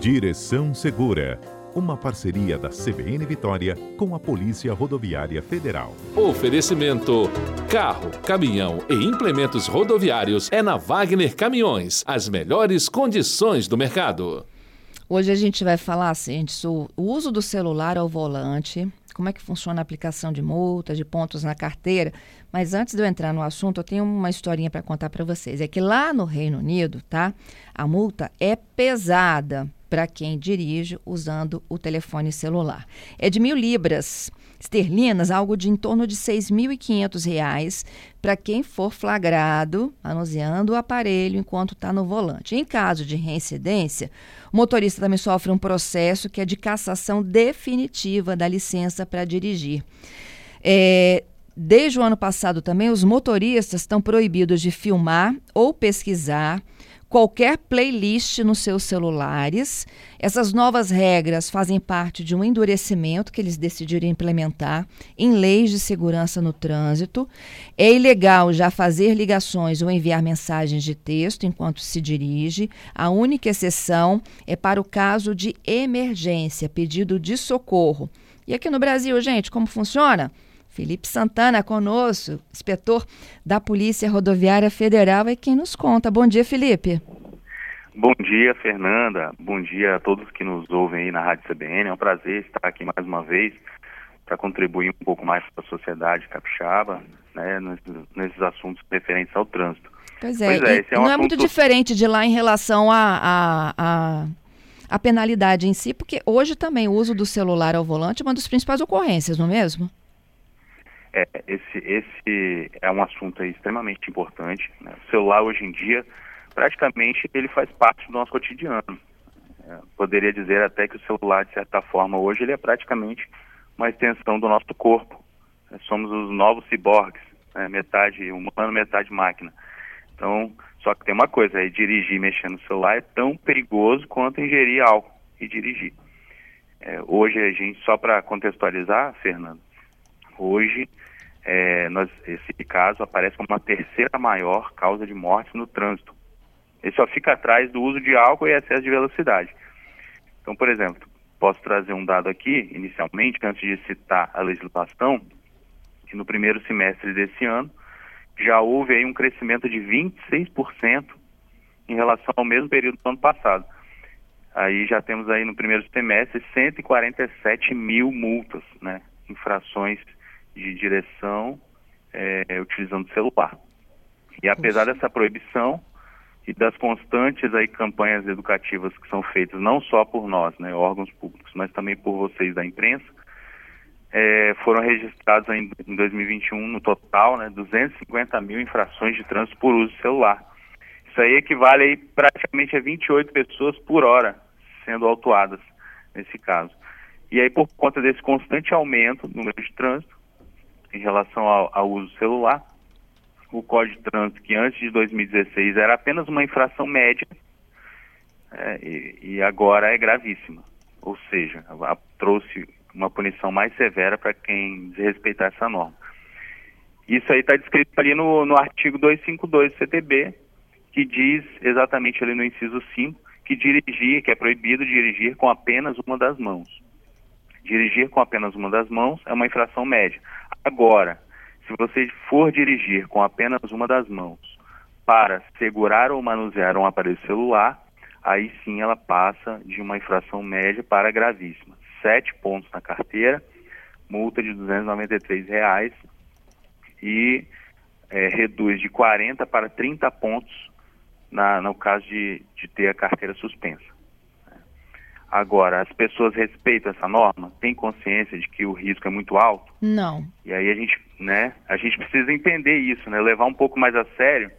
Direção Segura, uma parceria da CBN Vitória com a Polícia Rodoviária Federal. Oferecimento: carro, caminhão e implementos rodoviários é na Wagner Caminhões. As melhores condições do mercado. Hoje a gente vai falar assim, o uso do celular ao volante, como é que funciona a aplicação de multas, de pontos na carteira. Mas antes de eu entrar no assunto, eu tenho uma historinha para contar para vocês. É que lá no Reino Unido, tá? A multa é pesada para quem dirige usando o telefone celular. É de mil libras esterlinas, algo de em torno de R$ 6.500 para quem for flagrado manuseando o aparelho enquanto está no volante. Em caso de reincidência, o motorista também sofre um processo que é de cassação definitiva da licença para dirigir. É, desde o ano passado também, os motoristas estão proibidos de filmar ou pesquisar qualquer playlist nos seus celulares. Essas novas regras fazem parte de um endurecimento que eles decidiram implementar em leis de segurança no trânsito. É ilegal já fazer ligações ou enviar mensagens de texto enquanto se dirige. A única exceção é para o caso de emergência, pedido de socorro. E aqui no Brasil, gente, como funciona? Felipe Santana conosco, inspetor da Polícia Rodoviária Federal, é quem nos conta. Bom dia, Felipe. Bom dia, Fernanda. Bom dia a todos que nos ouvem aí na Rádio CBN. É um prazer estar aqui mais uma vez para contribuir um pouco mais para a sociedade capixaba, né, nesses, nesses, assuntos referentes ao trânsito. Pois é, pois é, é um não assunto... é muito diferente de lá em relação a, a, a, a penalidade em si, porque hoje também o uso do celular ao volante é uma das principais ocorrências, não é mesmo? É, esse, esse é um assunto extremamente importante. Né? O celular hoje em dia, praticamente, ele faz parte do nosso cotidiano. É, poderia dizer até que o celular, de certa forma, hoje ele é praticamente uma extensão do nosso corpo. É, somos os novos ciborgues, né? metade humano, metade máquina. Então, só que tem uma coisa, é dirigir mexendo no celular é tão perigoso quanto ingerir álcool e dirigir. É, hoje a gente, só para contextualizar, Fernando, hoje é, nós, esse caso aparece como a terceira maior causa de morte no trânsito. Ele só fica atrás do uso de álcool e excesso de velocidade. Então, por exemplo, posso trazer um dado aqui, inicialmente, antes de citar a legislação, que no primeiro semestre desse ano já houve aí um crescimento de 26% em relação ao mesmo período do ano passado. Aí já temos aí no primeiro semestre 147 mil multas, né, infrações de direção é, utilizando celular. E apesar dessa proibição e das constantes aí campanhas educativas que são feitas não só por nós, né, órgãos públicos, mas também por vocês da imprensa, é, foram registrados em, em 2021 no total, né, 250 mil infrações de trânsito por uso celular. Isso aí equivale aí praticamente a 28 pessoas por hora sendo autuadas nesse caso. E aí, por conta desse constante aumento no número de trânsito, em relação ao, ao uso celular. O Código de Trânsito, que antes de 2016 era apenas uma infração média, é, e, e, agora é gravíssima. Ou seja, a, trouxe uma punição mais severa para quem desrespeitar essa norma. Isso aí está descrito ali no, no artigo 252 do CTB, que diz exatamente ali no inciso 5 que dirigir, que é proibido dirigir com apenas uma das mãos. Dirigir com apenas uma das mãos é uma infração média. Agora, se você for dirigir com apenas uma das mãos para segurar ou manusear um aparelho celular, aí sim ela passa de uma infração média para gravíssima. Sete pontos na carteira, multa de 293 reais e é, reduz de 40 para 30 pontos na, no caso de, de ter a carteira suspensa. Agora, as pessoas respeitam essa norma? Têm consciência de que o risco é muito alto? Não. E aí a gente, né, a gente precisa entender isso, né, levar um pouco mais a sério,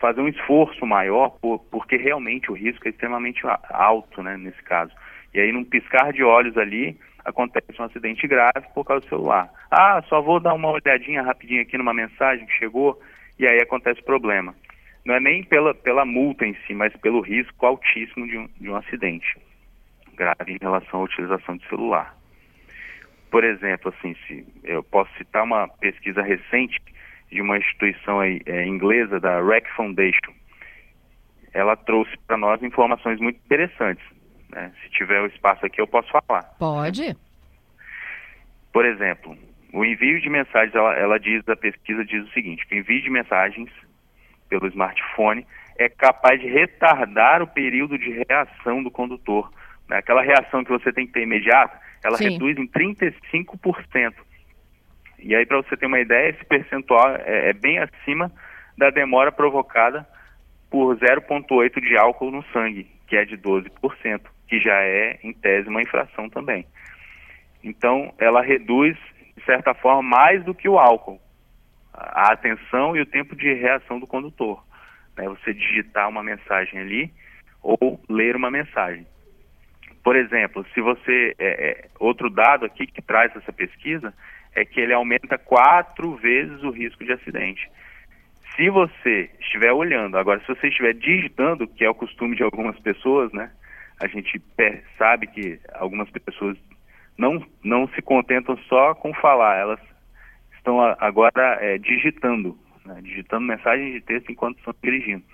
fazer um esforço maior, por, porque realmente o risco é extremamente alto, né, nesse caso. E aí, num piscar de olhos ali, acontece um acidente grave por causa do celular. Ah, só vou dar uma olhadinha rapidinho aqui numa mensagem que chegou, e aí acontece problema. Não é nem pela, pela multa em si, mas pelo risco altíssimo de um, de um acidente grave em relação à utilização de celular. Por exemplo, assim, se eu posso citar uma pesquisa recente de uma instituição aí, é, inglesa, da REC Foundation. Ela trouxe para nós informações muito interessantes. Né? Se tiver o espaço aqui, eu posso falar. Pode. Por exemplo, o envio de mensagens, ela, ela diz, a pesquisa diz o seguinte, que o envio de mensagens pelo smartphone é capaz de retardar o período de reação do condutor. Né? Aquela reação que você tem que ter imediata, ela Sim. reduz em 35%. E aí, para você ter uma ideia, esse percentual é, é bem acima da demora provocada por 0,8 de álcool no sangue, que é de 12%, que já é, em tese, uma infração também. Então, ela reduz, de certa forma, mais do que o álcool, a atenção e o tempo de reação do condutor. Né? Você digitar uma mensagem ali ou ler uma mensagem. Por exemplo, se você. É, é, outro dado aqui que traz essa pesquisa é que ele aumenta quatro vezes o risco de acidente. Se você estiver olhando, agora, se você estiver digitando, que é o costume de algumas pessoas, né? A gente sabe que algumas pessoas não, não se contentam só com falar, elas estão agora é, digitando, né, digitando mensagens de texto enquanto estão dirigindo.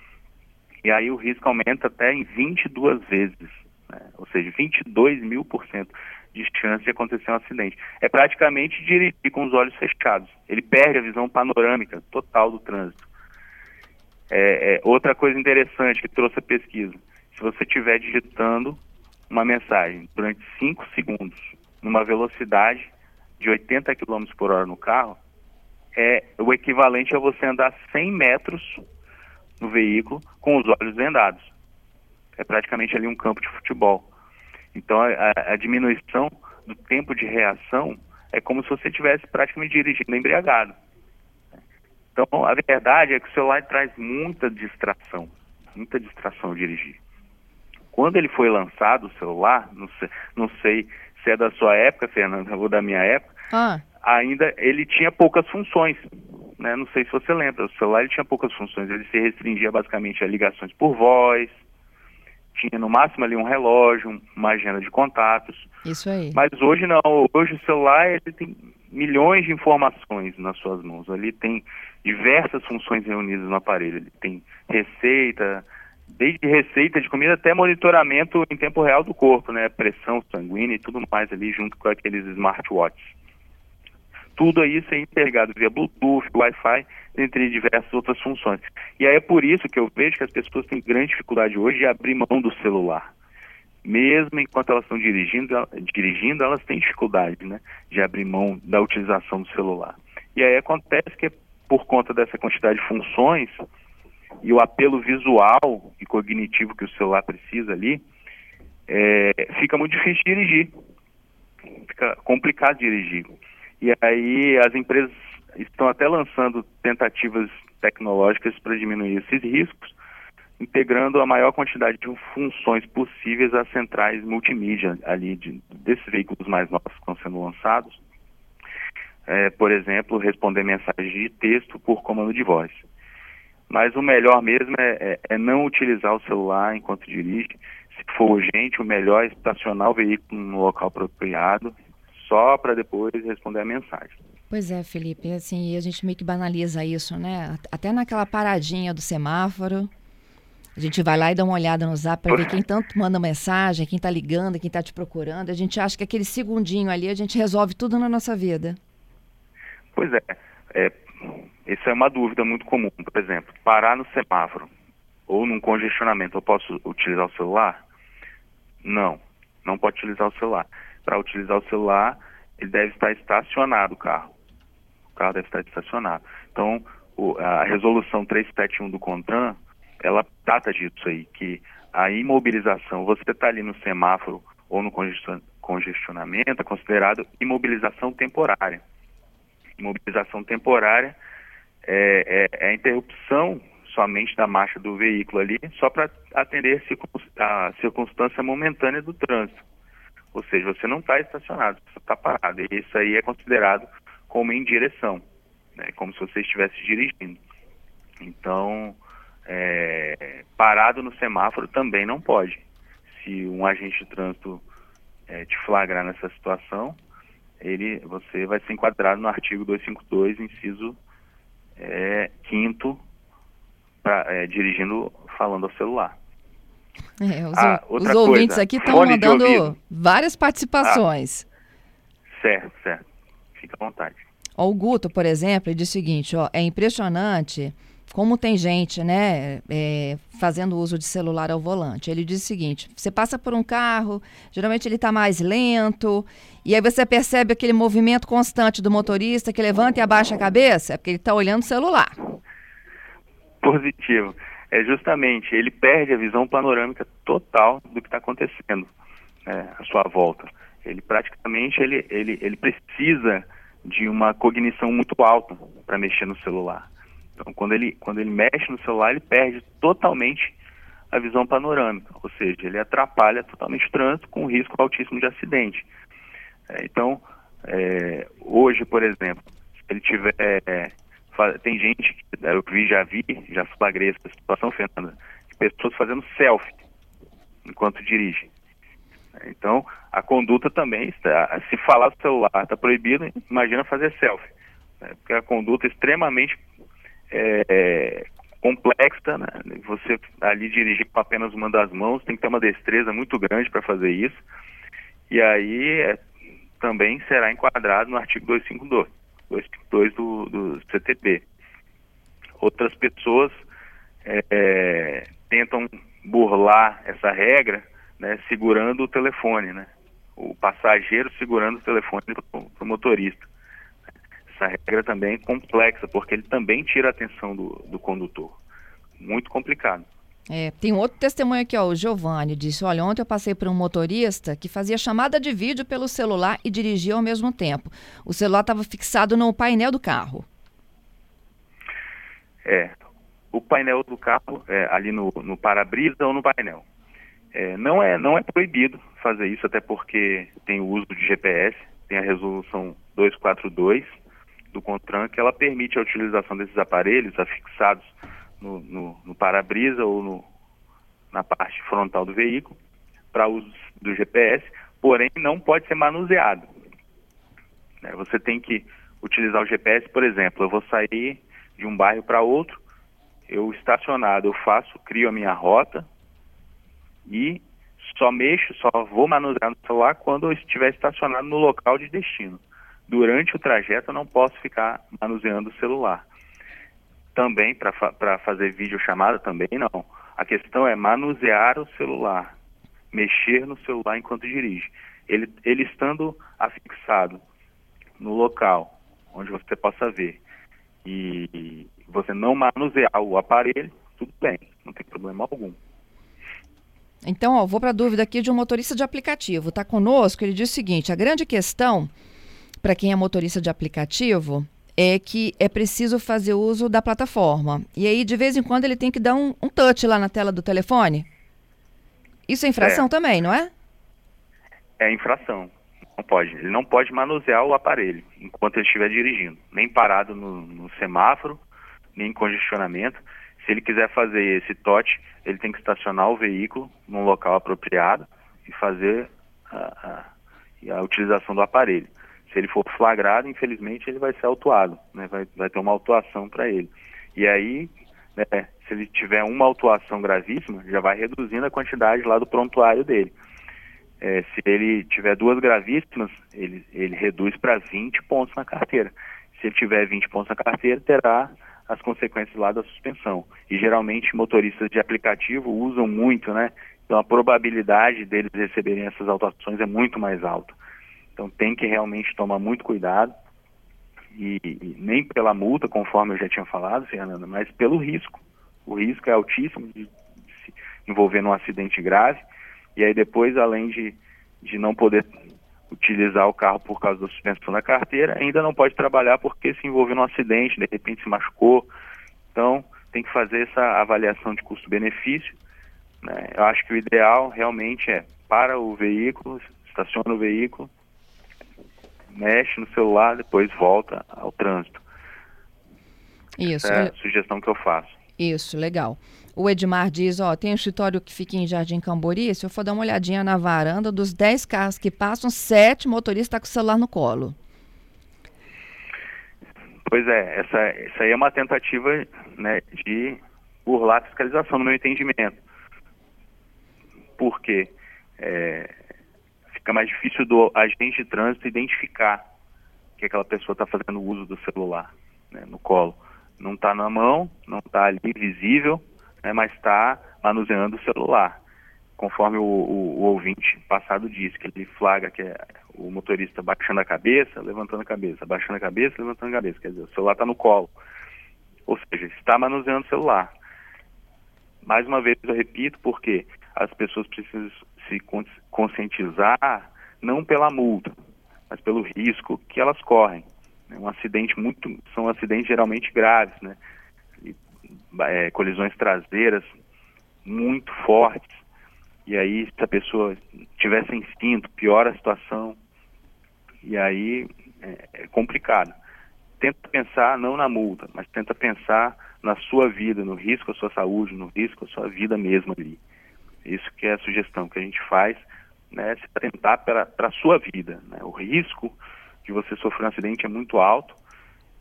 E aí o risco aumenta até em 22 vezes, né, ou seja, 22 mil por cento de chance de acontecer um acidente. É praticamente dirigir com os olhos fechados. Ele perde a visão panorâmica total do trânsito. É, é, outra coisa interessante que trouxe a pesquisa, se você estiver digitando uma mensagem durante 5 segundos numa velocidade de 80 km por hora no carro, é o equivalente a você andar 100 metros no veículo com os olhos vendados. É praticamente ali um campo de futebol. Então a, a diminuição do tempo de reação é como se você estivesse praticamente dirigindo embriagado. Então a verdade é que o celular traz muita distração, muita distração ao dirigir. Quando ele foi lançado, o celular, não sei, não sei se é da sua época, Fernanda, ou da minha época, ah. ainda ele tinha poucas funções. Né? Não sei se você lembra, o celular ele tinha poucas funções, ele se restringia basicamente a ligações por voz, tinha no máximo ali um relógio, uma agenda de contatos. Isso aí. Mas hoje não, hoje o celular ele tem milhões de informações nas suas mãos. Ali tem diversas funções reunidas no aparelho. Ele tem receita, desde receita de comida até monitoramento em tempo real do corpo, né? Pressão sanguínea e tudo mais ali junto com aqueles smartwatches. Tudo isso é interligado via Bluetooth, Wi-Fi, entre diversas outras funções. E aí é por isso que eu vejo que as pessoas têm grande dificuldade hoje de abrir mão do celular. Mesmo enquanto elas estão dirigindo, dirigindo elas têm dificuldade né, de abrir mão da utilização do celular. E aí acontece que por conta dessa quantidade de funções, e o apelo visual e cognitivo que o celular precisa ali, é, fica muito difícil dirigir. Fica complicado dirigir. E aí as empresas estão até lançando tentativas tecnológicas para diminuir esses riscos, integrando a maior quantidade de funções possíveis às centrais multimídia ali de, desses veículos mais novos que estão sendo lançados. É, por exemplo, responder mensagens de texto por comando de voz. Mas o melhor mesmo é, é, é, não utilizar o celular enquanto dirige. Se for urgente, o melhor é estacionar o veículo no local apropriado, só para depois responder a mensagem. Pois é, Felipe, assim, a gente meio que banaliza isso, né? Até naquela paradinha do semáforo, a gente vai lá e dá uma olhada no zap para ver quem tanto manda mensagem, quem está ligando, quem está te procurando. A gente acha que aquele segundinho ali a gente resolve tudo na nossa vida. Pois é. É uma dúvida muito comum. Por exemplo, parar no semáforo ou num congestionamento, eu posso utilizar o celular? Não, não pode utilizar o celular. Para utilizar o celular, ele deve estar estacionado o carro. O carro deve estar estacionado. Então, o, a resolução 371 do CONTRAN, ela trata disso aí, que a imobilização, você está ali no semáforo ou no congestionamento, é considerado imobilização temporária. Imobilização temporária é, é, é a interrupção somente da marcha do veículo ali, só para atender a circunstância momentânea do trânsito. Ou seja, você não está estacionado, você está parado. E isso aí é considerado como em direção, né? como se você estivesse dirigindo. Então, é, parado no semáforo também não pode. Se um agente de trânsito é, te flagrar nessa situação, ele, você vai ser enquadrado no artigo 252, inciso é, quinto, pra, é, dirigindo, falando ao celular. É, os, ah, os ouvintes aqui estão mandando várias participações. Ah, certo, certo. Fica à vontade. o Guto, por exemplo, ele diz o seguinte, ó, é impressionante como tem gente, né, é, fazendo uso de celular ao volante. Ele diz o seguinte: você passa por um carro, geralmente ele está mais lento, e aí você percebe aquele movimento constante do motorista que levanta e abaixa a cabeça, é porque ele está olhando o celular. Positivo. É justamente, ele perde a visão panorâmica total do que está acontecendo né, à sua volta. Ele praticamente ele, ele, ele precisa de uma cognição muito alta para mexer no celular. Então, quando ele, quando ele mexe no celular, ele perde totalmente a visão panorâmica, ou seja, ele atrapalha totalmente o trânsito com risco altíssimo de acidente. É, então, é, hoje, por exemplo, se ele tiver. É, tem gente, eu vi, já vi, já flagrei essa situação, Fernanda, de pessoas fazendo selfie enquanto dirigem. Então, a conduta também está. Se falar do celular está proibido, imagina fazer selfie. Né? Porque a conduta é extremamente é, complexa, né? Você ali dirigir com apenas uma das mãos, tem que ter uma destreza muito grande para fazer isso. E aí é, também será enquadrado no artigo 252, 252 do, do CTP. Outras pessoas é, é, tentam burlar essa regra, né, segurando o telefone, né? O passageiro segurando o telefone para o motorista essa regra também é complexa, porque ele também tira a atenção do, do condutor. Muito complicado. É, tem outro testemunho aqui, ó, o Giovanni disse, olha, ontem eu passei por um motorista que fazia chamada de vídeo pelo celular e dirigia ao mesmo tempo. O celular estava fixado no painel do carro. É, o painel do carro, é, ali no, no para-brisa ou no painel. É, não, é, não é proibido fazer isso, até porque tem o uso de GPS, tem a resolução 242, do CONTRAN que ela permite a utilização desses aparelhos afixados no, no, no para-brisa ou no, na parte frontal do veículo para uso do GPS, porém não pode ser manuseado. Né? Você tem que utilizar o GPS, por exemplo, eu vou sair de um bairro para outro, eu estacionado, eu faço, crio a minha rota e só mexo, só vou manusear no celular quando eu estiver estacionado no local de destino durante o trajeto eu não posso ficar manuseando o celular. Também para fa fazer videochamada também não. A questão é manusear o celular, mexer no celular enquanto dirige. Ele, ele estando afixado no local onde você possa ver e você não manusear o aparelho, tudo bem, não tem problema algum. Então, ó, vou para a dúvida aqui de um motorista de aplicativo. Está conosco, ele diz o seguinte: a grande questão para quem é motorista de aplicativo é que é preciso fazer uso da plataforma. E aí, de vez em quando, ele tem que dar um, um touch lá na tela do telefone. Isso é infração é. também, não é? É infração. Não pode. Ele não pode manusear o aparelho enquanto ele estiver dirigindo. Nem parado no, no semáforo, nem em congestionamento. Se ele quiser fazer esse touch, ele tem que estacionar o veículo num local apropriado e fazer a, a, a utilização do aparelho se ele for flagrado, infelizmente ele vai ser autuado, né? vai, vai ter uma autuação para ele. E aí, né, se ele tiver uma autuação gravíssima, já vai reduzindo a quantidade lá do prontuário dele. É, se ele tiver duas gravíssimas, ele, ele reduz para 20 pontos na carteira. Se ele tiver 20 pontos na carteira, terá as consequências lá da suspensão. E geralmente motoristas de aplicativo usam muito, né? Então a probabilidade deles receberem essas autuações é muito mais alta. Então tem que realmente tomar muito cuidado. E, e, nem pela multa, conforme eu já tinha falado, Fernanda, mas pelo risco. O risco é altíssimo de, de se envolver num acidente grave. E aí depois, além de, de não poder utilizar o carro por causa da suspensão da carteira, ainda não pode trabalhar porque se envolveu num acidente, de repente se machucou. Então, tem que fazer essa avaliação de custo-benefício. Né? Eu acho que o ideal realmente é para o veículo, estaciona o veículo, mexe no celular, depois volta ao trânsito. Isso. Essa é a sugestão que eu faço. Isso, legal. O Edmar diz, ó, tem um escritório que fica em Jardim Cambori, se eu for dar uma olhadinha na varanda, dos 10 carros que passam, sete motoristas estão tá com o celular no colo. Pois é, essa, essa aí é uma tentativa né, de burlar a fiscalização, no meu entendimento. porque é, fica mais difícil do agente de trânsito identificar que aquela pessoa está fazendo uso do celular né, no colo. Não está na mão, não está ali visível, né, mas está manuseando o celular. Conforme o, o, o, ouvinte passado disse, que ele flagra que é o motorista baixando a cabeça, levantando a cabeça, baixando a cabeça, levantando a cabeça. Quer dizer, o celular está no colo. Ou seja, está manuseando o celular. Mais uma vez eu repito, porque as pessoas precisam se conscientizar não pela multa, mas pelo risco que elas correm. É um acidente muito, são acidentes geralmente graves, né? E, é, colisões traseiras muito fortes. E aí, se a pessoa tiver sem cinto, piora a situação. E aí é, é complicado. Tenta pensar não na multa, mas tenta pensar na sua vida, no risco à sua saúde, no risco à sua vida mesmo ali. Isso que é a sugestão que a gente faz, né, se atentar para a sua vida. Né? O risco de você sofrer um acidente é muito alto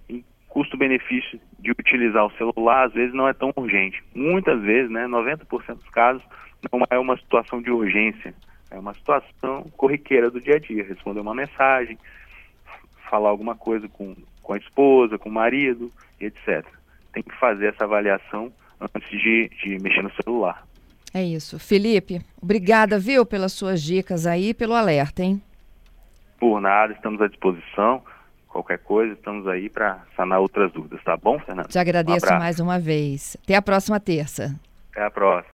e custo-benefício de utilizar o celular às vezes não é tão urgente. Muitas vezes, né, 90% dos casos, não é uma situação de urgência, é uma situação corriqueira do dia a dia. Responder uma mensagem, falar alguma coisa com, com a esposa, com o marido, etc. Tem que fazer essa avaliação antes de, de mexer no celular. É isso. Felipe, obrigada, viu, pelas suas dicas aí pelo alerta, hein? Por nada, estamos à disposição. Qualquer coisa, estamos aí para sanar outras dúvidas, tá bom, Fernando? Te agradeço um mais uma vez. Até a próxima terça. Até a próxima.